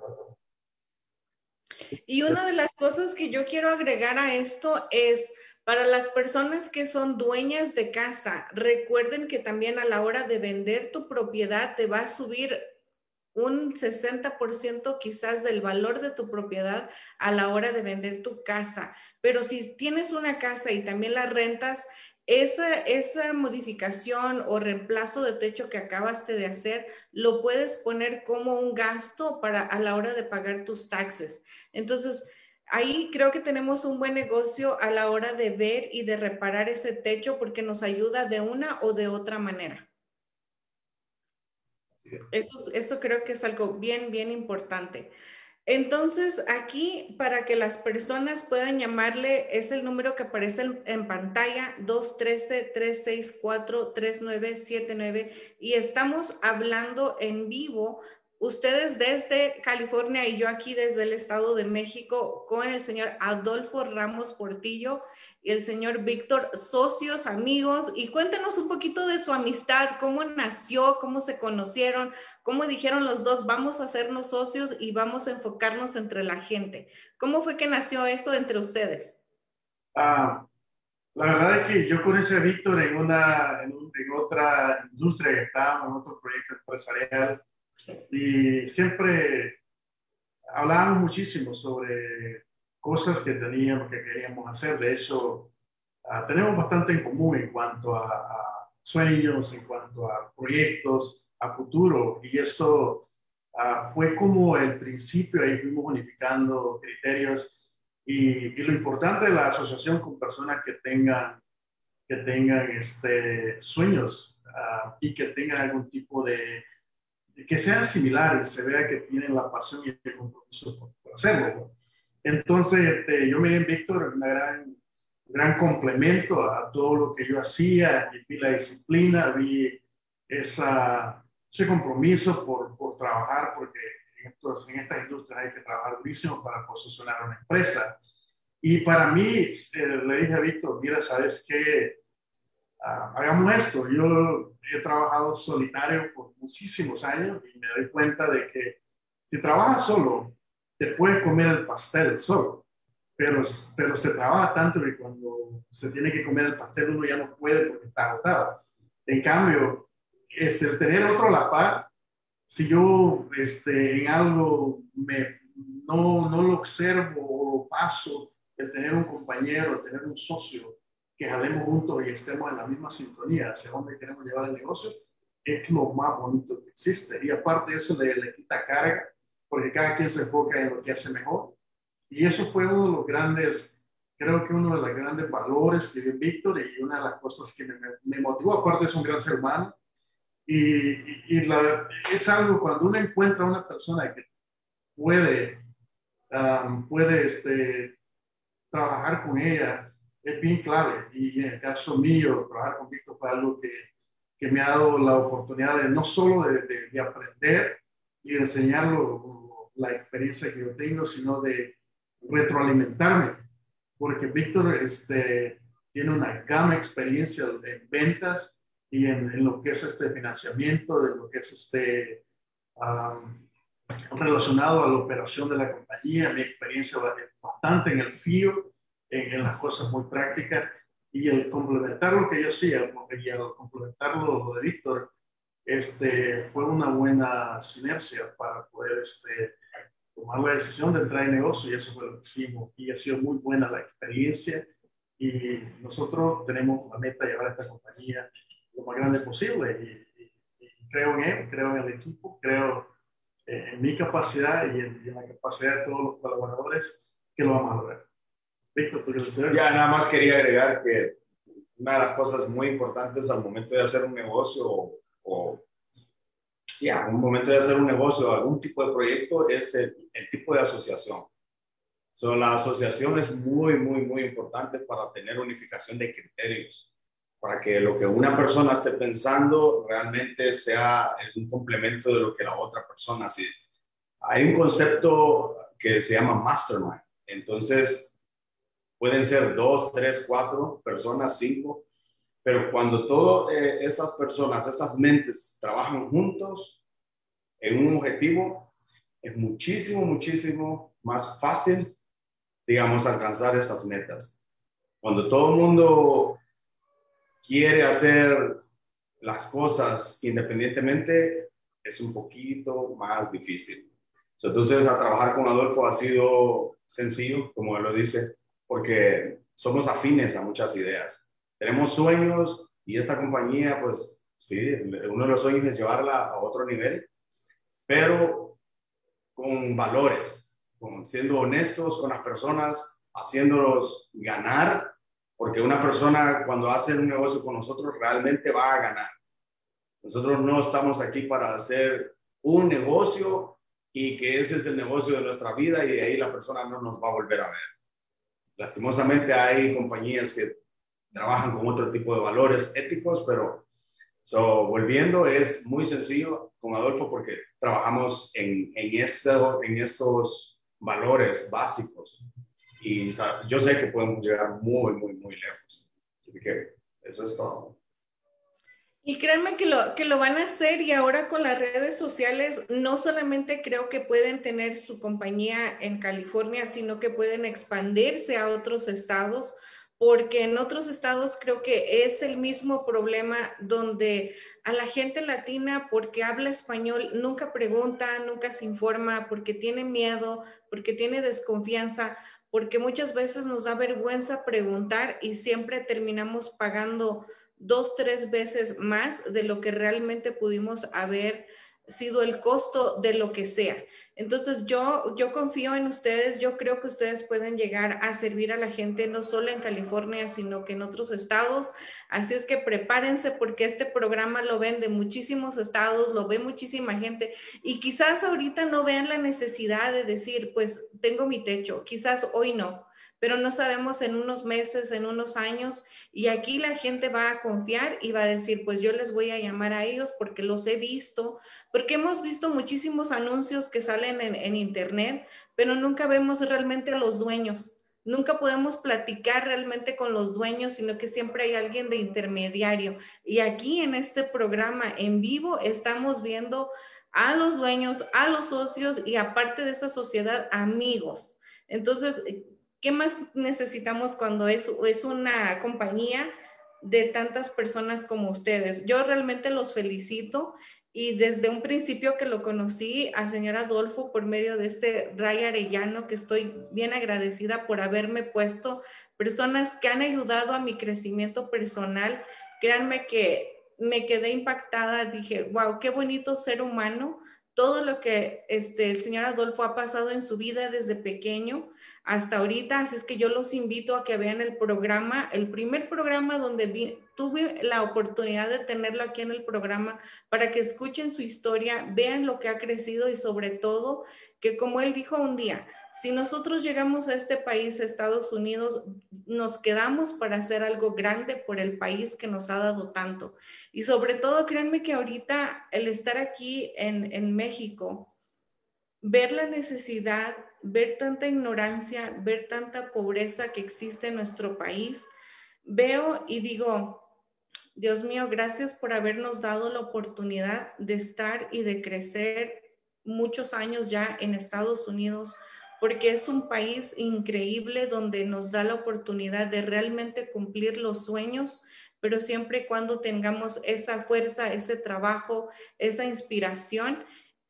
Y una de las cosas que yo quiero agregar a esto es, para las personas que son dueñas de casa, recuerden que también a la hora de vender tu propiedad te va a subir un 60% quizás del valor de tu propiedad a la hora de vender tu casa. Pero si tienes una casa y también la rentas, esa, esa modificación o reemplazo de techo que acabaste de hacer, lo puedes poner como un gasto para a la hora de pagar tus taxes. Entonces, ahí creo que tenemos un buen negocio a la hora de ver y de reparar ese techo porque nos ayuda de una o de otra manera. Eso, eso creo que es algo bien, bien importante. Entonces, aquí para que las personas puedan llamarle, es el número que aparece en, pantalla, 213-364-3979. Y estamos hablando en vivo ustedes desde California y yo aquí desde el Estado de México con el señor Adolfo Ramos Portillo y el señor Víctor, socios, amigos, y cuéntenos un poquito de su amistad, cómo nació, cómo se conocieron, cómo dijeron los dos, vamos a hacernos socios y vamos a enfocarnos entre la gente. ¿Cómo fue que nació eso entre ustedes? Ah, la verdad es que yo conocí a Víctor en, una, en, otra industria que estábamos, en otro proyecto empresarial y siempre hablábamos muchísimo sobre cosas que teníamos, que queríamos hacer. De hecho, ah, tenemos bastante en común en cuanto a, sueños, en cuanto a proyectos, a futuro. Y eso ah, fue como el principio, ahí fuimos unificando criterios. Y, lo importante de la asociación con personas que tengan, que tengan este, sueños ah, y que tengan algún tipo de que sean similares, se vea que tienen la pasión y el compromiso por, hacerlo. Entonces, este, yo miré en Víctor un gran, gran complemento a todo lo que yo hacía, vi la disciplina, vi esa, ese compromiso por, por trabajar, porque entonces, en estas industrias hay que trabajar durísimo para posicionar una empresa. Y para mí, eh, le dije a Víctor, mira, ¿sabes qué? Ah, hagamos esto. Yo he trabajado solitario por muchísimos años y me doy cuenta de que si trabajas solo, te puedes comer el pastel solo, pero, pero se trabaja tanto que cuando se tiene que comer el pastel uno ya no puede porque está agotado. En cambio, es el tener otro a la par, si yo este, en algo me, no, no lo observo o lo paso, el tener un compañero, el tener un socio, que jalemos juntos y estemos en la misma sintonía hacia dónde queremos llevar el negocio, es lo más bonito que existe. Y aparte eso, le, le quita carga, porque cada quien se enfoca en lo que hace mejor. Y eso fue uno de los grandes, creo que uno de los grandes valores que dio Víctor y una de las cosas que me, me motivó. Aparte, es un gran ser humano. Y, y, la, es algo cuando uno encuentra a una persona que puede, um, puede este, trabajar con ella es bien clave. Y en el caso mío, trabajar con Víctor fue algo que, que, me ha dado la oportunidad de no solo de, de, aprender y de enseñarlo la experiencia que yo tengo, sino de retroalimentarme. Porque Víctor este, tiene una gama de experiencia en ventas y en, en, lo que es este financiamiento, de lo que es este relacionado a la operación de la compañía, mi experiencia bastante en el FIO en, las cosas muy prácticas. Y el complementar lo que yo hacía y el complementar lo, de Víctor, este, fue una buena sinergia para poder este, tomar la decisión de entrar en negocio y eso fue lo que hicimos. Y ha sido muy buena la experiencia. Y nosotros tenemos la meta de llevar a esta compañía lo más grande posible. Y, creo en él, creo en el equipo, creo en mi capacidad y en, y en la capacidad de todos los colaboradores que lo vamos a lograr. Ya, nada más quería agregar que una de las cosas muy importantes al momento de hacer un negocio o, ya, un momento de hacer un negocio o algún tipo de proyecto es el, tipo de asociación. So, la asociación es muy, muy, muy importante para tener unificación de criterios, para que lo que una persona esté pensando realmente sea un complemento de lo que la otra persona. Si hay un concepto que se llama Mastermind. Entonces, pueden ser dos, tres, cuatro personas, cinco, pero cuando todas eh, esas personas, esas mentes trabajan juntos en un objetivo, es muchísimo, muchísimo más fácil, digamos, alcanzar esas metas. Cuando todo el mundo quiere hacer las cosas independientemente, es un poquito más difícil. Entonces, a trabajar con Adolfo ha sido sencillo, como él lo dice, porque somos afines a muchas ideas. Tenemos sueños y esta compañía, pues sí, uno de los sueños es llevarla a otro nivel, pero con valores, con siendo honestos con las personas, haciéndolos ganar, porque una persona cuando hace un negocio con nosotros realmente va a ganar. Nosotros no estamos aquí para hacer un negocio y que ese es el negocio de nuestra vida y de ahí la persona no nos va a volver a ver. Lastimosamente hay compañías que trabajan con otro tipo de valores éticos, pero so, volviendo es muy sencillo con Adolfo porque trabajamos en, en, eso, en esos valores básicos y yo sé que podemos llegar muy, muy, muy lejos. Así que eso es todo. Y créanme que lo, que lo van a hacer y ahora con las redes sociales no solamente creo que pueden tener su compañía en California, sino que pueden expandirse a otros estados, porque en otros estados creo que es el mismo problema donde a la gente latina, porque habla español, nunca pregunta, nunca se informa, porque tiene miedo, porque tiene desconfianza, porque muchas veces nos da vergüenza preguntar y siempre terminamos pagando dos, tres veces más de lo que realmente pudimos haber sido el costo de lo que sea. Entonces yo, yo confío en ustedes, yo creo que ustedes pueden llegar a servir a la gente no solo en California, sino que en otros estados. Así es que prepárense porque este programa lo ven de muchísimos estados, lo ve muchísima gente y quizás ahorita no vean la necesidad de decir, pues tengo mi techo, quizás hoy no pero no sabemos en unos meses, en unos años, y aquí la gente va a confiar y va a decir, pues yo les voy a llamar a ellos porque los he visto, porque hemos visto muchísimos anuncios que salen en, internet, pero nunca vemos realmente a los dueños. Nunca podemos platicar realmente con los dueños, sino que siempre hay alguien de intermediario. Y aquí en este programa en vivo estamos viendo a los dueños, a los socios y aparte de esa sociedad, amigos. Entonces, ¿Qué más necesitamos cuando es, es una compañía de tantas personas como ustedes? Yo realmente los felicito y desde un principio que lo conocí al señor Adolfo por medio de este Ray Arellano, que estoy bien agradecida por haberme puesto personas que han ayudado a mi crecimiento personal. Créanme que me quedé impactada, dije, wow, qué bonito ser humano, todo lo que este, el señor Adolfo ha pasado en su vida desde pequeño hasta ahorita, así es que yo los invito a que vean el programa, el primer programa donde tuve la oportunidad de tenerlo aquí en el programa para que escuchen su historia, vean lo que ha crecido y sobre todo que como él dijo un día, si nosotros llegamos a este país, Estados Unidos, nos quedamos para hacer algo grande por el país que nos ha dado tanto. Y sobre todo, créanme que ahorita el estar aquí en, en México, ver la necesidad, ver tanta ignorancia, ver tanta pobreza que existe en nuestro país, veo y digo, Dios mío, gracias por habernos dado la oportunidad de estar y de crecer muchos años ya en Estados Unidos, porque es un país increíble donde nos da la oportunidad de realmente cumplir los sueños, pero siempre y cuando tengamos esa fuerza, ese trabajo, esa inspiración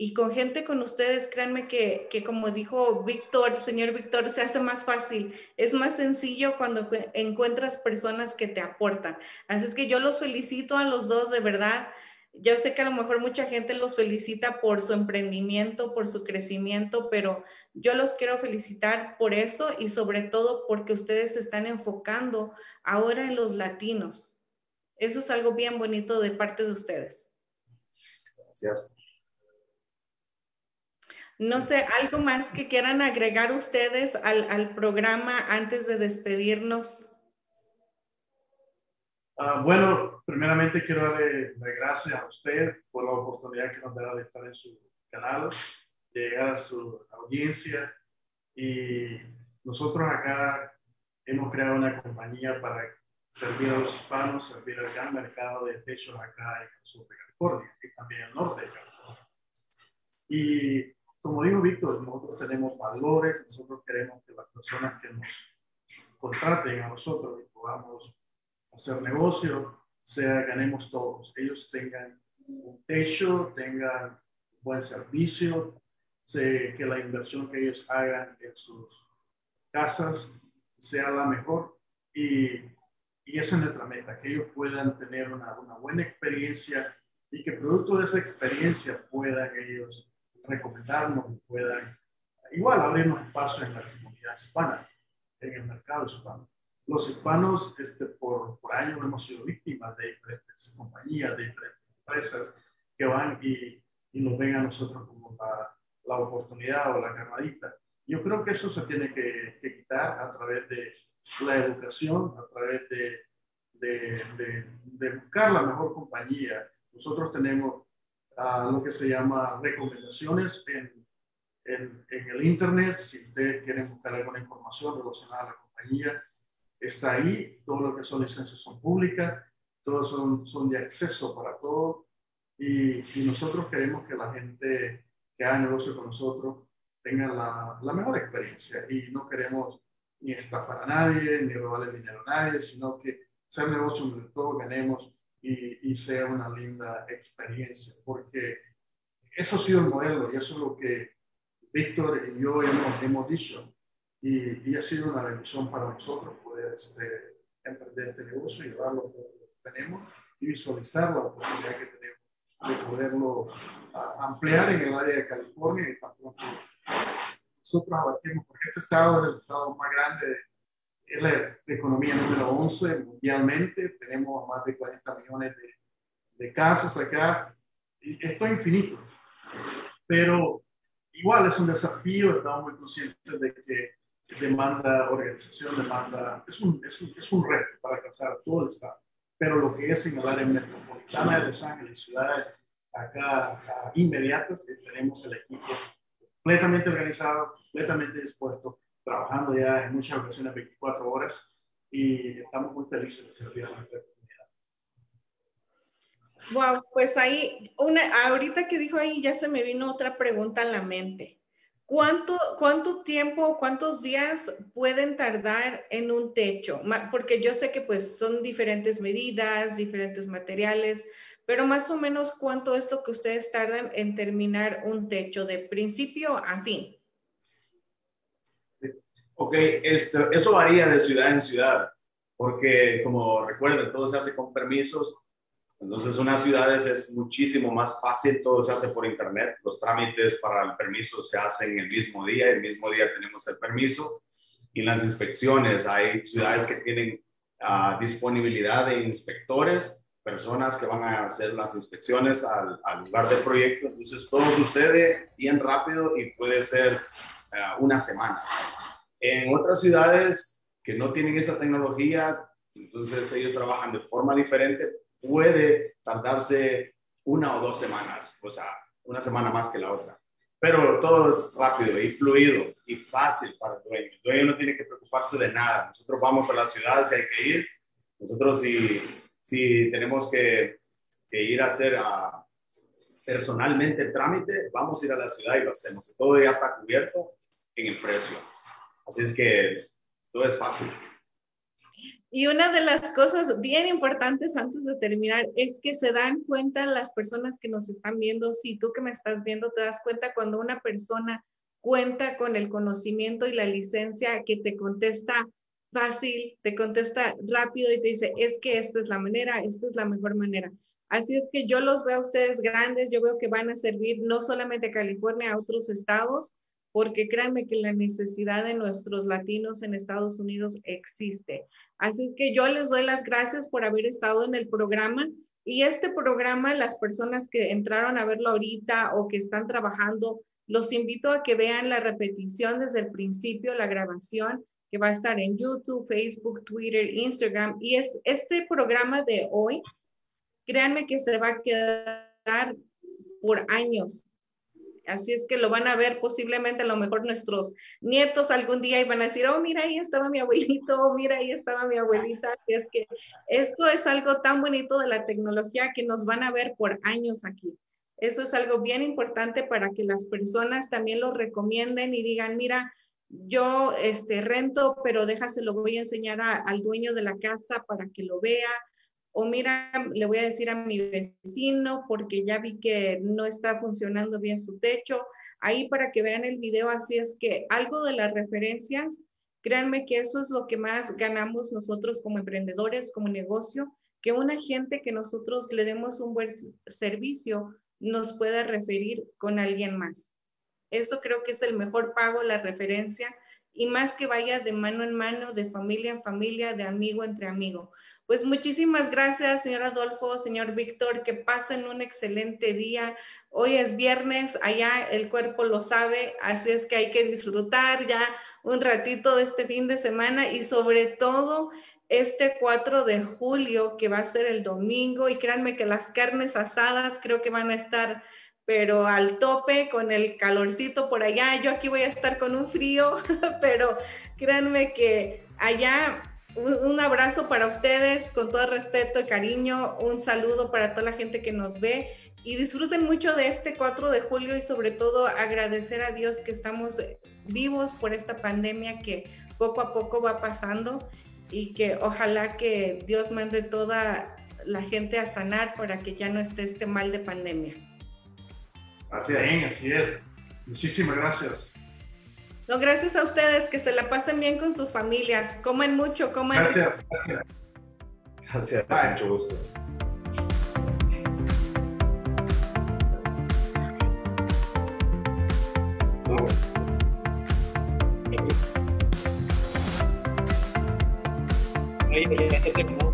y con gente con ustedes, créanme que, que, como dijo Víctor, señor Víctor, se hace más fácil, es más sencillo cuando encuentras personas que te aportan. Así es que yo los felicito a los dos, de verdad. Yo sé que a lo mejor mucha gente los felicita por su emprendimiento, por su crecimiento, pero yo los quiero felicitar por eso y sobre todo porque ustedes se están enfocando ahora en los latinos. Eso es algo bien bonito de parte de ustedes. Gracias. No sé, algo más que quieran agregar ustedes al, programa antes de despedirnos. Ah, bueno, primeramente quiero darle las gracias a usted por la oportunidad que nos da de estar en su canal, de llegar a su audiencia Y nosotros acá hemos creado una compañía para servir a los hispanos, servir al gran mercado de techos acá en el sur de California y también el norte de California. Y como dijo Víctor, nosotros tenemos valores, nosotros queremos que las personas que nos contraten a nosotros y podamos hacer negocio, sea ganemos todos. Ellos tengan un techo, tengan buen servicio, que la inversión que ellos hagan en sus casas sea la mejor y, y eso es nuestra meta, que ellos puedan tener una, una buena experiencia y que producto de esa experiencia puedan ellos recomendarnos y puedan igual abrirnos espacio en la comunidad hispana, en el mercado hispano. Los hispanos este, por, por años hemos sido víctimas de diferentes compañías, de diferentes empresas que van y, y nos ven a nosotros como la, la oportunidad o la ganadita. Yo creo que eso se tiene que, que quitar a través de la educación, a través de, de, de, de buscar la mejor compañía. Nosotros tenemos uh, lo que se llama recomendaciones en, en, en, el Internet. Si ustedes quieren buscar alguna información relacionada a la compañía, está ahí. Todo lo que son licencias son públicas, todos son, son de acceso para todos. Y, y, nosotros queremos que la gente que haga negocio con nosotros tenga la, la mejor experiencia. Y no queremos ni estafar a nadie, ni robarle dinero a nadie, sino que sea negocio donde todos ganemos y, y, sea una linda experiencia, porque eso ha sido el modelo y eso es lo que Víctor y yo hemos, hemos dicho y, y, ha sido una bendición para nosotros poder este, emprender este negocio y llevar lo que tenemos y visualizar la oportunidad que tenemos de poderlo uh, ampliar en el área de California y tampoco nosotros abarquemos, porque este estado es el estado más grande es la economía número 11 mundialmente, tenemos más de 40 millones de, de casas acá, y esto es infinito, pero igual es un desafío, estamos muy conscientes de que demanda organización, demanda, es un, es un, es un reto para alcanzar todo el Estado, pero lo que es en el área metropolitana de Los Ángeles, ciudades acá, acá inmediatas, tenemos el equipo completamente organizado, completamente dispuesto trabajando ya en muchas ocasiones 24 horas y estamos muy felices de servir a nuestra comunidad. Wow, pues ahí, una, ahorita que dijo ahí ya se me vino otra pregunta a la mente. ¿Cuánto, ¿Cuánto tiempo, cuántos días pueden tardar en un techo? Porque yo sé que pues son diferentes medidas, diferentes materiales, pero más o menos cuánto es lo que ustedes tardan en terminar un techo de principio a fin. Ok, esto, eso varía de ciudad en ciudad, porque como recuerden, todo se hace con permisos. Entonces, unas ciudades es muchísimo más fácil, todo se hace por internet. Los trámites para el permiso se hacen el mismo día, el mismo día tenemos el permiso. Y las inspecciones, hay ciudades que tienen uh, disponibilidad de inspectores, personas que van a hacer las inspecciones al, al, lugar del proyecto. Entonces, todo sucede bien rápido y puede ser uh, una semana. En otras ciudades que no tienen esa tecnología, entonces ellos trabajan de forma diferente, puede tardarse una o dos semanas, o sea, una semana más que la otra. Pero todo es rápido y fluido y fácil para el dueño. El dueño no tiene que preocuparse de nada. Nosotros vamos a la ciudad si hay que ir. Nosotros si, si tenemos que, que ir a hacer a, personalmente el trámite, vamos a ir a la ciudad y lo hacemos. Todo ya está cubierto en el precio. Así es que todo es fácil. Y una de las cosas bien importantes antes de terminar es que se dan cuenta las personas que nos están viendo, si tú que me estás viendo te das cuenta cuando una persona cuenta con el conocimiento y la licencia que te contesta fácil, te contesta rápido y te dice, es que esta es la manera, esta es la mejor manera. Así es que yo los veo a ustedes grandes, yo veo que van a servir no solamente a California, a otros estados, porque créanme que la necesidad de nuestros latinos en Estados Unidos existe. Así es que yo les doy las gracias por haber estado en el programa. Y este programa, las personas que entraron a verlo ahorita o que están trabajando, los invito a que vean la repetición desde el principio, la grabación que va a estar en YouTube, Facebook, Twitter, Instagram. Y es este programa de hoy, créanme que se va a quedar por años Así es que lo van a ver posiblemente a lo mejor nuestros nietos algún día y van a decir, oh, mira, ahí estaba mi abuelito, oh, mira, ahí estaba mi abuelita. Y es que esto es algo tan bonito de la tecnología que nos van a ver por años aquí. Eso es algo bien importante para que las personas también lo recomienden y digan, mira, yo este, rento, pero déjaselo, voy a enseñar al dueño de la casa para que lo vea. O mira, le voy a decir a mi vecino porque ya vi que no está funcionando bien su techo. Ahí para que vean el video, así es que algo de las referencias, créanme que eso es lo que más ganamos nosotros como emprendedores, como negocio, que una gente que nosotros le demos un buen servicio nos pueda referir con alguien más. Eso creo que es el mejor pago, la referencia, y más que vaya de mano en mano, de familia en familia, de amigo entre amigo. Pues muchísimas gracias, señor Adolfo, señor Víctor, que pasen un excelente día. Hoy es viernes, allá el cuerpo lo sabe, así es que hay que disfrutar ya un ratito de este fin de semana y sobre todo este 4 de julio, que va a ser el domingo, y créanme que las carnes asadas creo que van a estar, pero al tope con el calorcito por allá. Yo aquí voy a estar con un frío, pero créanme que allá un, abrazo para ustedes, con todo respeto y cariño, un saludo para toda la gente que nos ve y disfruten mucho de este 4 de julio y sobre todo agradecer a Dios que estamos vivos por esta pandemia que poco a poco va pasando y que ojalá que Dios mande toda la gente a sanar para que ya no esté este mal de pandemia. Así es, así es. Muchísimas gracias. No, gracias a ustedes, que se la pasen bien con sus familias, coman mucho, coman. Gracias, gracias. Gracias, mucho gusto. Oye, ya terminó.